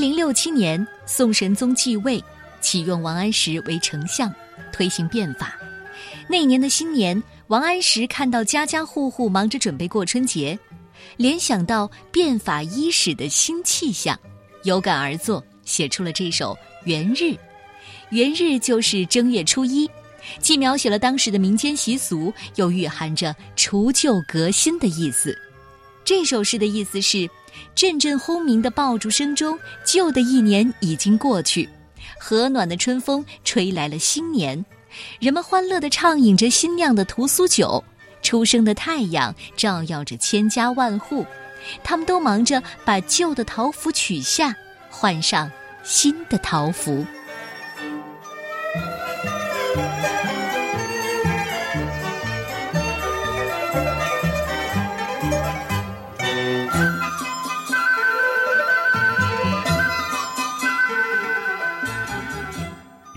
零六七年，宋神宗继位，启用王安石为丞相，推行变法。那年的新年，王安石看到家家户户忙着准备过春节，联想到变法伊始的新气象，有感而作，写出了这首《元日》。元日就是正月初一，既描写了当时的民间习俗，又蕴含着除旧革新的意思。这首诗的意思是。阵阵轰鸣的爆竹声中，旧的一年已经过去，和暖的春风吹来了新年，人们欢乐地畅饮着新酿的屠苏酒，初升的太阳照耀着千家万户，他们都忙着把旧的桃符取下，换上新的桃符。